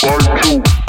One, two.